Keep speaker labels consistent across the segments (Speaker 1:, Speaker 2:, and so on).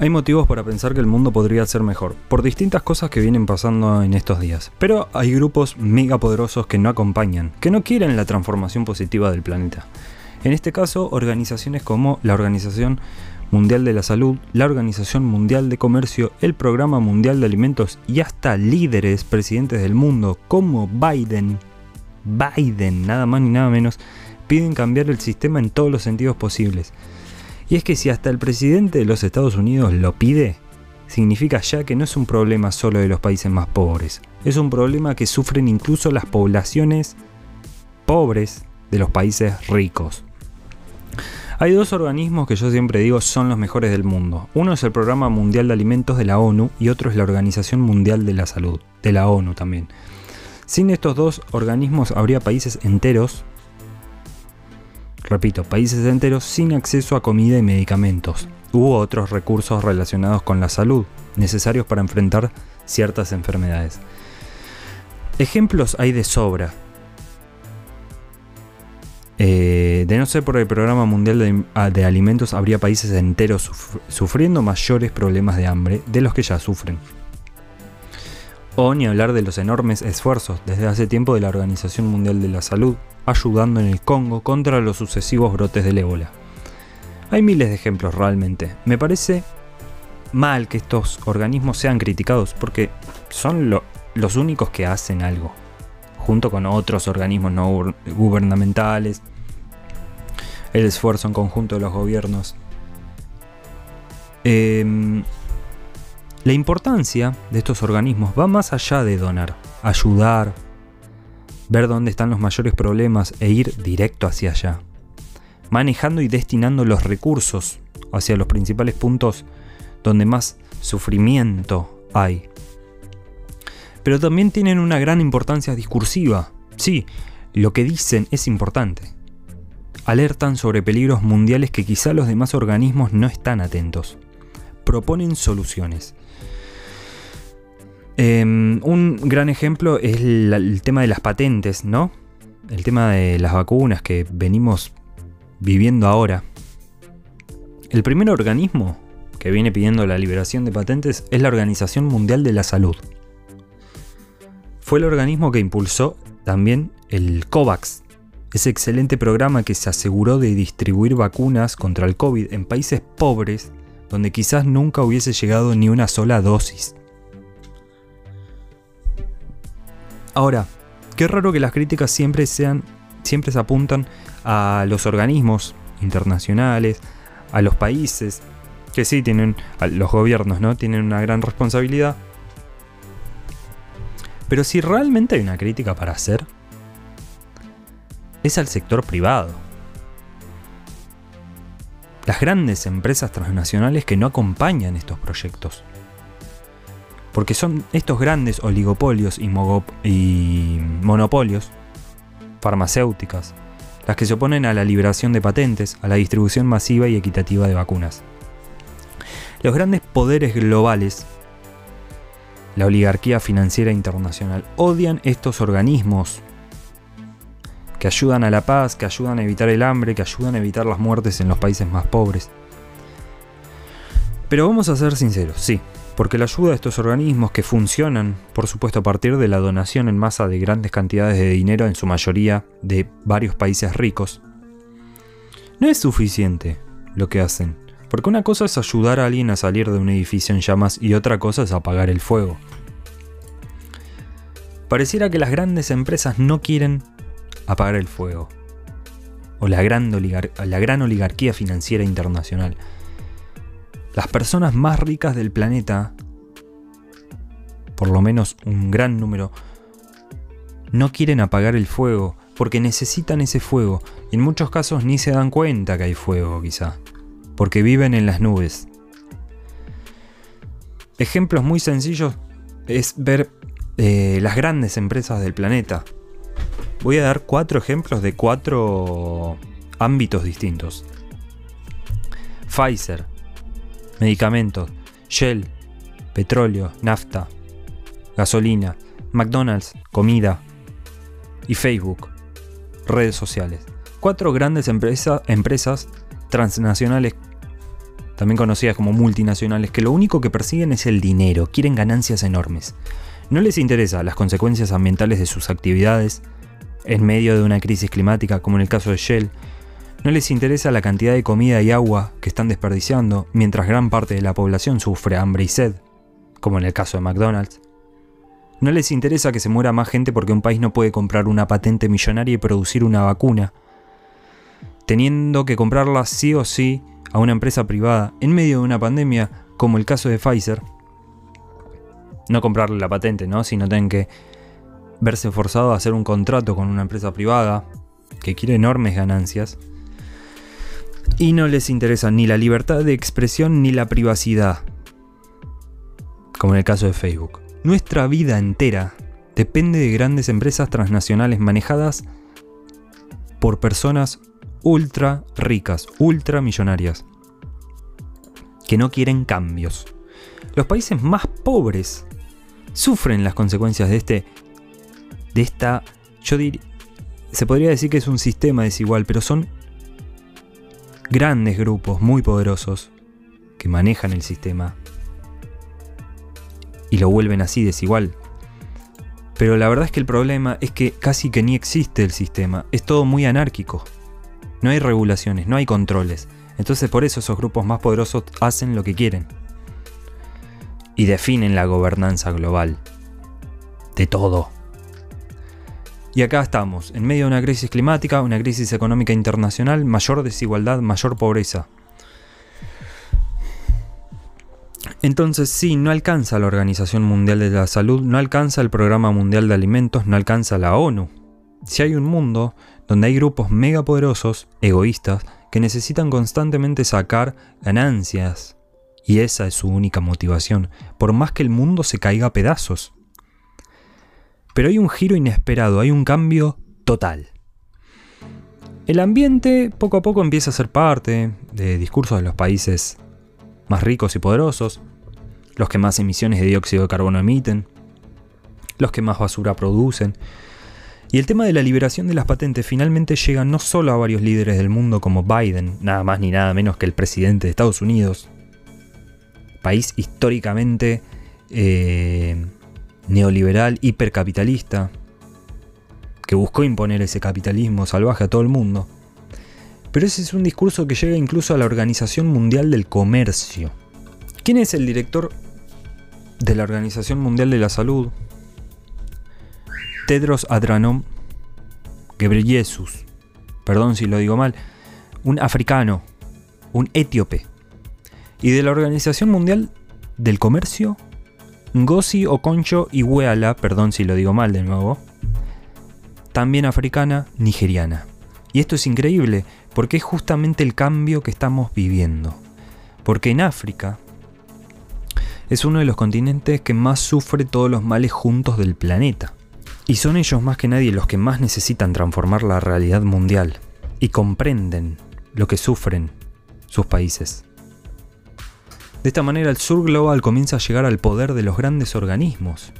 Speaker 1: Hay motivos para pensar que el mundo podría ser mejor, por distintas cosas que vienen pasando en estos días. Pero hay grupos megapoderosos que no acompañan, que no quieren la transformación positiva del planeta. En este caso, organizaciones como la Organización Mundial de la Salud, la Organización Mundial de Comercio, el Programa Mundial de Alimentos y hasta líderes presidentes del mundo como Biden, Biden, nada más ni nada menos, piden cambiar el sistema en todos los sentidos posibles. Y es que si hasta el presidente de los Estados Unidos lo pide, significa ya que no es un problema solo de los países más pobres, es un problema que sufren incluso las poblaciones pobres de los países ricos. Hay dos organismos que yo siempre digo son los mejores del mundo. Uno es el Programa Mundial de Alimentos de la ONU y otro es la Organización Mundial de la Salud, de la ONU también. Sin estos dos organismos habría países enteros repito, países enteros sin acceso a comida y medicamentos, u otros recursos relacionados con la salud, necesarios para enfrentar ciertas enfermedades. Ejemplos hay de sobra. Eh, de no ser por el Programa Mundial de, ah, Alimentos, habría países enteros sufriendo mayores problemas de hambre de los que ya sufren. O ni hablar de los enormes esfuerzos desde hace tiempo de la Organización Mundial de la Salud ayudando en el Congo contra los sucesivos brotes del ébola. Hay miles de ejemplos realmente. Me parece mal que estos organismos sean criticados porque son los únicos que hacen algo, junto con otros organismos no gubernamentales, el esfuerzo en conjunto de los gobiernos. Em, la importancia de estos organismos va más allá de donar, ayudar, ver dónde están los mayores problemas e ir directo hacia allá. Manejando y destinando los recursos hacia los principales puntos donde más sufrimiento hay. Pero también tienen una gran importancia discursiva. Sí, lo que dicen es importante. Alertan sobre peligros mundiales que quizá los demás organismos no están atentos. Proponen soluciones. Em, un gran ejemplo es el, tema de las patentes, ¿no? El tema de las vacunas que venimos viviendo ahora. El primer organismo que viene pidiendo la liberación de patentes es la Organización Mundial de la Salud. Fue el organismo que impulsó también el COVAX, ese excelente programa que se aseguró de distribuir vacunas contra el COVID en países pobres donde quizás nunca hubiese llegado ni una sola dosis. Ahora, qué raro que las críticas siempre sean, siempre se apuntan a los organismos internacionales, a los países, que sí tienen, los gobiernos, ¿no? Tienen una gran responsabilidad. Pero si realmente hay una crítica para hacer, es al sector privado. Las grandes empresas transnacionales que no acompañan estos proyectos. Porque son estos grandes oligopolios y, monopolios farmacéuticas las que se oponen a la liberación de patentes, a la distribución masiva y equitativa de vacunas. Los grandes poderes globales, la oligarquía financiera internacional, odian estos organismos que ayudan a la paz, que ayudan a evitar el hambre, que ayudan a evitar las muertes en los países más pobres. Pero vamos a ser sinceros, sí, porque la ayuda de estos organismos que funcionan, por supuesto a partir de la donación en masa de grandes cantidades de dinero, en su mayoría de varios países ricos, no es suficiente lo que hacen, porque una cosa es ayudar a alguien a salir de un edificio en llamas y otra cosa es apagar el fuego. Pareciera que las grandes empresas no quieren apagar el fuego, o la gran, la gran oligarquía financiera internacional las personas más ricas del planeta, por lo menos un gran número, no quieren apagar el fuego porque necesitan ese fuego y en muchos casos ni se dan cuenta que hay fuego quizá, porque viven en las nubes. Ejemplos muy sencillos es ver eh, las grandes empresas del planeta. Voy a dar cuatro ejemplos de cuatro ámbitos distintos. Pfizer, medicamentos, Shell, petróleo, nafta, gasolina, McDonald's, comida y Facebook, redes sociales. Cuatro grandes empresas transnacionales también conocidas como multinacionales, que lo único que persiguen es el dinero, quieren ganancias enormes. No les interesa las consecuencias ambientales de sus actividades en medio de una crisis climática, como en el caso de Shell. No les interesa la cantidad de comida y agua que están desperdiciando, mientras gran parte de la población sufre hambre y sed, como en el caso de McDonald's. No les interesa que se muera más gente porque un país no puede comprar una patente millonaria y producir una vacuna, teniendo que comprarla sí o sí a una empresa privada en medio de una pandemia, como el caso de Pfizer. No comprarle la patente, ¿no? Sino tienen que verse forzado a hacer un contrato con una empresa privada que quiere enormes ganancias. Y no les interesa ni la libertad de expresión ni la privacidad, como en el caso de Facebook. Nuestra vida entera depende de grandes empresas transnacionales manejadas por personas ultra ricas, ultra millonarias, que no quieren cambios. Los países más pobres sufren las consecuencias de este, de esta, yo diría, se podría decir que es un sistema desigual, pero son grandes grupos muy poderosos que manejan el sistema y lo vuelven así desigual. Pero la verdad es que el problema es que casi que ni existe el sistema, es todo muy anárquico. No hay regulaciones, no hay controles. Entonces por eso esos grupos más poderosos hacen lo que quieren. Y definen la gobernanza global. De todo. Y acá estamos, en medio de una crisis climática, una crisis económica internacional, mayor desigualdad, mayor pobreza. Entonces sí, no alcanza la Organización Mundial de la Salud, no alcanza el Programa Mundial de Alimentos, no alcanza la ONU. Si hay un mundo donde hay grupos megapoderosos, egoístas, que necesitan constantemente sacar ganancias, y esa es su única motivación, por más que el mundo se caiga a pedazos. Pero hay un giro inesperado, hay un cambio total. El ambiente poco a poco empieza a ser parte de discursos de los países más ricos y poderosos, los que más emisiones de dióxido de carbono emiten, los que más basura producen. Y el tema de la liberación de las patentes finalmente llega no solo a varios líderes del mundo como Biden, nada más ni nada menos que el presidente de Estados Unidos, país históricamente eh, neoliberal, hipercapitalista, que buscó imponer ese capitalismo salvaje a todo el mundo, pero ese es un discurso que llega incluso a la Organización Mundial del Comercio. ¿Quién es el director de la Organización Mundial de la Salud? Tedros Adhanom Ghebreyesus. Perdón si lo digo mal. Un africano, un etíope. Y de la Organización Mundial del Comercio, Ngozi Okonjo Iweala, perdón si lo digo mal de nuevo, también africana, nigeriana. Y esto es increíble, porque es justamente el cambio que estamos viviendo. Porque en África es uno de los continentes que más sufre todos los males juntos del planeta. Y son ellos más que nadie los que más necesitan transformar la realidad mundial y comprenden lo que sufren sus países. De esta manera el sur global comienza a llegar al poder de los grandes organismos.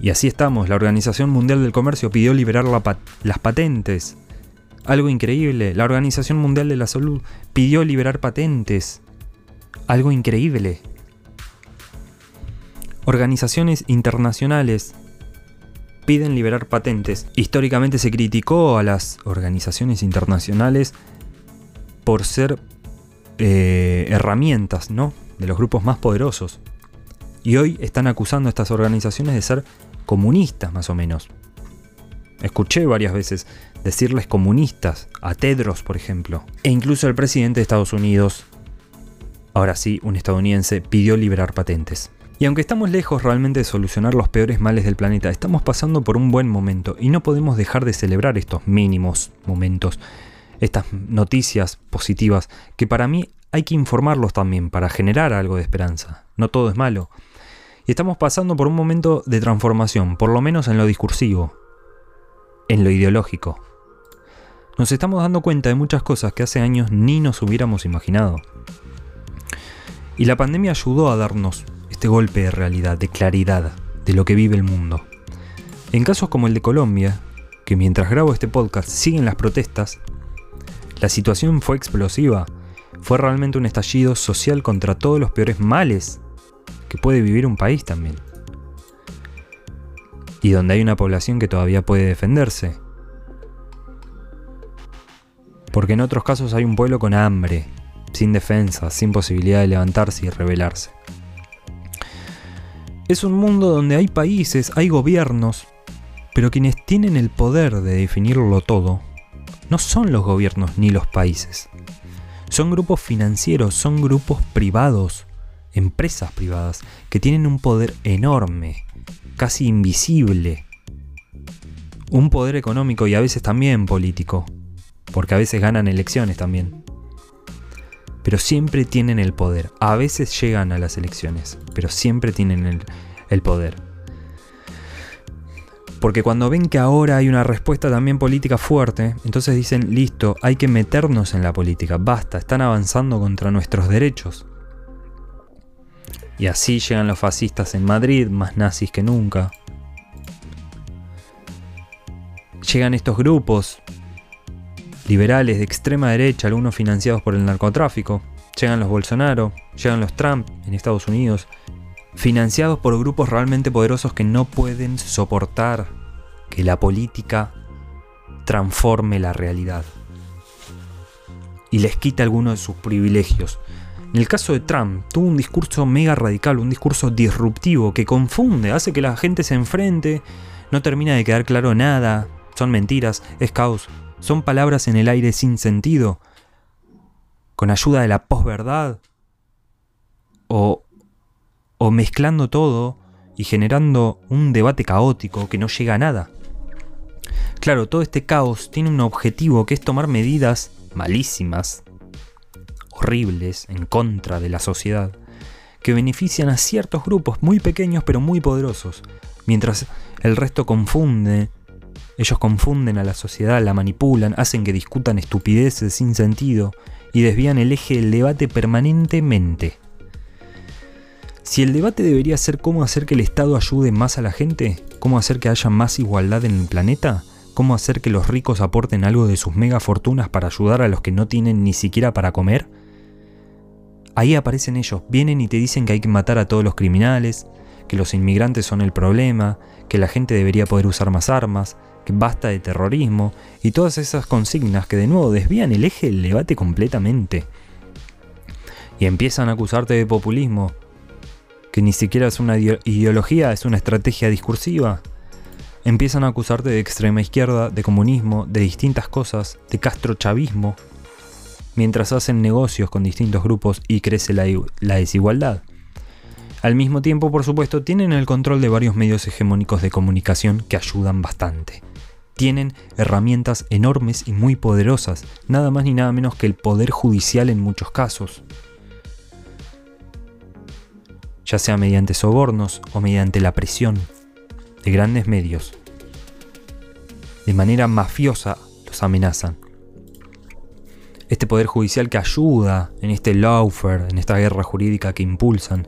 Speaker 1: Y así estamos, la Organización Mundial del Comercio pidió liberar las patentes algo increíble. La Organización Mundial de la Salud pidió liberar patentes. Algo increíble. Organizaciones internacionales piden liberar patentes. Históricamente se criticó a las organizaciones internacionales por ser eh, herramientas, ¿no? De los grupos más poderosos. Y hoy están acusando a estas organizaciones de ser comunistas, más o menos. Escuché varias veces decirles comunistas, a Tedros por ejemplo. E incluso el presidente de Estados Unidos, ahora sí, un estadounidense, pidió liberar patentes. Y aunque estamos lejos realmente de solucionar los peores males del planeta, estamos pasando por un buen momento y no podemos dejar de celebrar estos mínimos momentos, estas noticias positivas, que para mí hay que informarlos también para generar algo de esperanza. No todo es malo. Y estamos pasando por un momento de transformación, por lo menos en lo discursivo, en lo ideológico nos estamos dando cuenta de muchas cosas que hace años ni nos hubiéramos imaginado. Y la pandemia ayudó a darnos este golpe de realidad, de claridad, de lo que vive el mundo. En casos como el de Colombia, que mientras grabo este podcast siguen las protestas, la situación fue explosiva. Fue realmente un estallido social contra todos los peores males que puede vivir un país también. Y donde hay una población que todavía puede defenderse. Porque en otros casos hay un pueblo con hambre, sin defensa, sin posibilidad de levantarse y rebelarse. Es un mundo donde hay países, hay gobiernos, pero quienes tienen el poder de definirlo todo no son los gobiernos ni los países. Son grupos financieros, son grupos privados, empresas privadas, que tienen un poder enorme, casi invisible. Un poder económico y a veces también político, porque a veces ganan elecciones también. Pero siempre tienen el poder. A veces llegan a las elecciones, pero siempre tienen el, poder. Porque cuando ven que ahora hay una respuesta también política fuerte, entonces dicen, listo, hay que meternos en la política, basta, están avanzando contra nuestros derechos. Y así llegan los fascistas en Madrid, más nazis que nunca. Llegan estos grupos liberales de extrema derecha, algunos financiados por el narcotráfico. Llegan los Bolsonaro, llegan los Trump en Estados Unidos, financiados por grupos realmente poderosos que no pueden soportar que la política transforme la realidad y les quita algunos de sus privilegios. En el caso de Trump, tuvo un discurso mega radical, un discurso disruptivo que confunde, hace que la gente se enfrente, no termina de quedar claro nada, son mentiras, es caos, son palabras en el aire sin sentido, con ayuda de la posverdad, o o mezclando todo y generando un debate caótico que no llega a nada. Claro, todo este caos tiene un objetivo que es tomar medidas malísimas, horribles, en contra de la sociedad, que benefician a ciertos grupos muy pequeños pero muy poderosos, mientras el resto confunde, ellos confunden a la sociedad, la manipulan, hacen que discutan estupideces sin sentido y desvían el eje del debate permanentemente. Si el debate debería ser cómo hacer que el Estado ayude más a la gente, cómo hacer que haya más igualdad en el planeta, cómo hacer que los ricos aporten algo de sus mega fortunas para ayudar a los que no tienen ni siquiera para comer, ahí aparecen ellos, vienen y te dicen que hay que matar a todos los criminales, que los inmigrantes son el problema, que la gente debería poder usar más armas, que basta de terrorismo y todas esas consignas que de nuevo desvían el eje del debate completamente. Y empiezan a acusarte de populismo, que ni siquiera es una ideología, es una estrategia discursiva. Empiezan a acusarte de extrema izquierda, de comunismo, de distintas cosas, de castrochavismo, mientras hacen negocios con distintos grupos y crece la, la desigualdad. Al mismo tiempo, por supuesto, tienen el control de varios medios hegemónicos de comunicación que ayudan bastante. Tienen herramientas enormes y muy poderosas, nada más ni nada menos que el poder judicial en muchos casos ya sea mediante sobornos o mediante la presión de grandes medios. De manera mafiosa los amenazan. Este poder judicial que ayuda en este lawfare, en esta guerra jurídica que impulsan.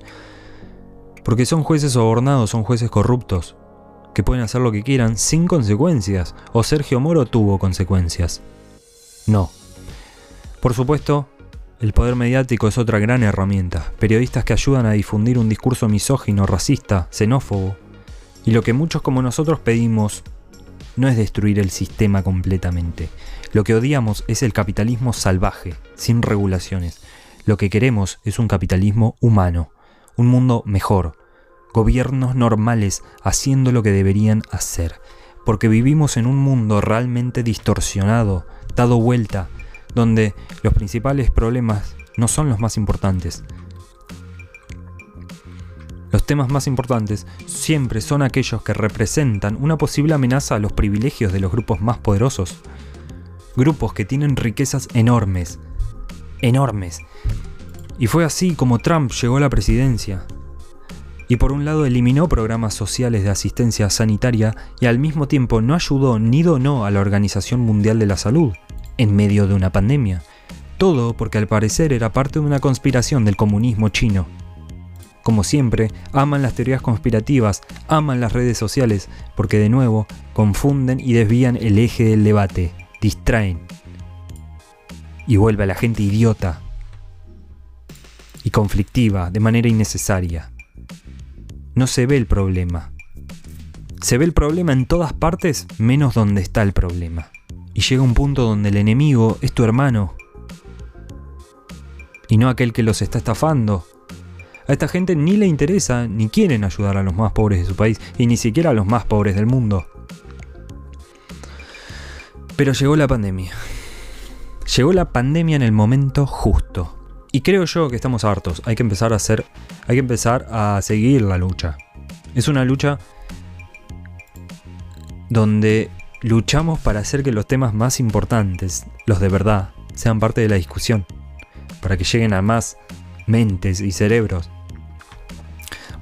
Speaker 1: Porque son jueces sobornados, son jueces corruptos, que pueden hacer lo que quieran sin consecuencias. ¿O Sergio Moro tuvo consecuencias? No. Por supuesto, el poder mediático es otra gran herramienta, periodistas que ayudan a difundir un discurso misógino, racista, xenófobo. Y lo que muchos como nosotros pedimos no es destruir el sistema completamente. Lo que odiamos es el capitalismo salvaje, sin regulaciones. Lo que queremos es un capitalismo humano, un mundo mejor, gobiernos normales haciendo lo que deberían hacer, porque vivimos en un mundo realmente distorsionado, dado vuelta, donde los principales problemas no son los más importantes. Los temas más importantes siempre son aquellos que representan una posible amenaza a los privilegios de los grupos más poderosos. Grupos que tienen riquezas enormes. Enormes. Y fue así como Trump llegó a la presidencia. Y por un lado eliminó programas sociales de asistencia sanitaria y al mismo tiempo no ayudó ni donó a la Organización Mundial de la Salud en medio de una pandemia. Todo porque al parecer era parte de una conspiración del comunismo chino. Como siempre, aman las teorías conspirativas, aman las redes sociales, porque de nuevo confunden y desvían el eje del debate, distraen. Y vuelve a la gente idiota, y conflictiva de manera innecesaria. No se ve el problema. Se ve el problema en todas partes menos donde está el problema. Y llega un punto donde el enemigo es tu hermano y no aquel que los está estafando. A esta gente ni le interesa ni quieren ayudar a los más pobres de su país y ni siquiera a los más pobres del mundo. Pero llegó la pandemia. Llegó la pandemia en el momento justo. Y creo yo que estamos hartos. Hay que empezar a hacer. Hay que empezar a seguir la lucha. Es una lucha donde luchamos para hacer que los temas más importantes, los de verdad, sean parte de la discusión. Para que lleguen a más mentes y cerebros.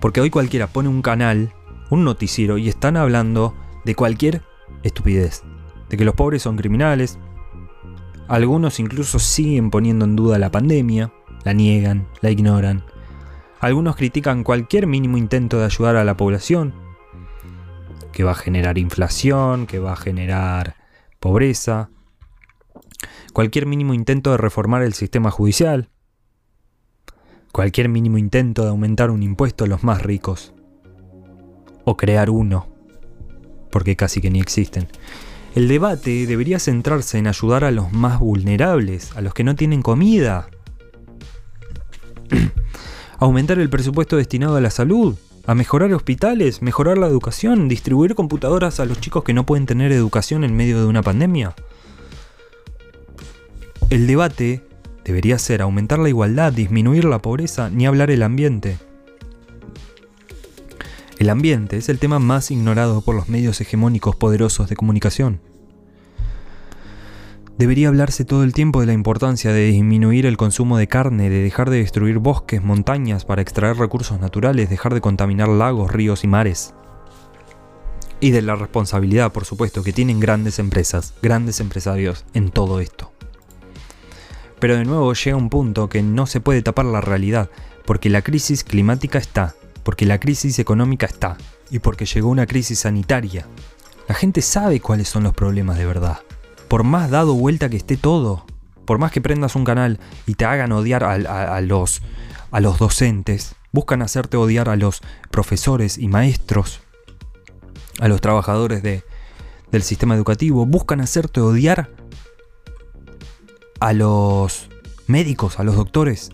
Speaker 1: Porque hoy cualquiera pone un canal, un noticiero, y están hablando de cualquier estupidez. De que los pobres son criminales. Algunos incluso siguen poniendo en duda la pandemia, la niegan, la ignoran. Algunos critican cualquier mínimo intento de ayudar a la población, que va a generar inflación, que va a generar pobreza, cualquier mínimo intento de reformar el sistema judicial, cualquier mínimo intento de aumentar un impuesto a los más ricos, o crear uno, porque casi que ni existen. El debate debería centrarse en ayudar a los más vulnerables, a los que no tienen comida. Aumentar el presupuesto destinado a la salud, a mejorar hospitales, mejorar la educación, distribuir computadoras a los chicos que no pueden tener educación en medio de una pandemia. El debate debería ser aumentar la igualdad, disminuir la pobreza, ni hablar el ambiente. El ambiente es el tema más ignorado por los medios hegemónicos poderosos de comunicación. Debería hablarse todo el tiempo de la importancia de disminuir el consumo de carne, de dejar de destruir bosques, montañas para extraer recursos naturales, dejar de contaminar lagos, ríos y mares. Y de la responsabilidad, por supuesto, que tienen grandes empresas, grandes empresarios en todo esto. Pero de nuevo llega un punto que no se puede tapar la realidad, porque la crisis climática está, porque la crisis económica está, y porque llegó una crisis sanitaria. La gente sabe cuáles son los problemas de verdad. Por más dado vuelta que esté todo, por más que prendas un canal y te hagan odiar a, los, a los docentes, buscan hacerte odiar a los profesores y maestros, a los trabajadores de, del sistema educativo, buscan hacerte odiar a los médicos, a los doctores,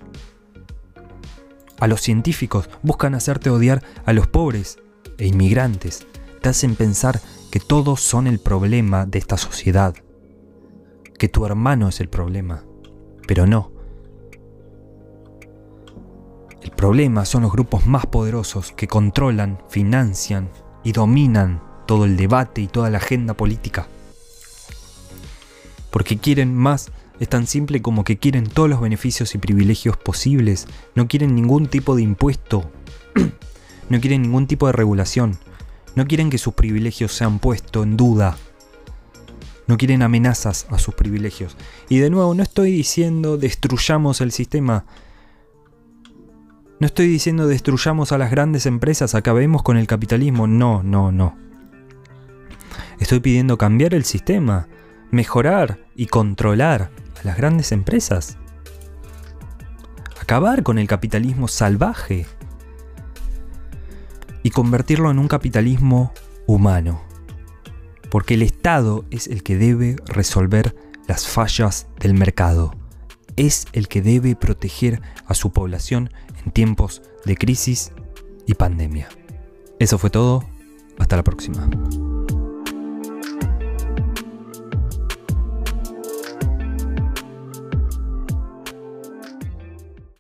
Speaker 1: a los científicos, buscan hacerte odiar a los pobres e inmigrantes, te hacen pensar que todos son el problema de esta sociedad, que tu hermano es el problema, pero no. El problema son los grupos más poderosos que controlan, financian y dominan todo el debate y toda la agenda política. Porque quieren más es tan simple como que quieren todos los beneficios y privilegios posibles, no quieren ningún tipo de impuesto, no quieren ningún tipo de regulación, no quieren que sus privilegios sean puestos en duda, no quieren amenazas a sus privilegios. Y de nuevo, no estoy diciendo destruyamos el sistema, no estoy diciendo destruyamos a las grandes empresas, acabemos con el capitalismo, no, no, no. Estoy pidiendo cambiar el sistema, mejorar y controlar a las grandes empresas. Acabar con el capitalismo salvaje y convertirlo en un capitalismo humano. Porque el Estado es el que debe resolver las fallas del mercado. Es el que debe proteger a su población en tiempos de crisis y pandemia. Eso fue todo. Hasta la próxima.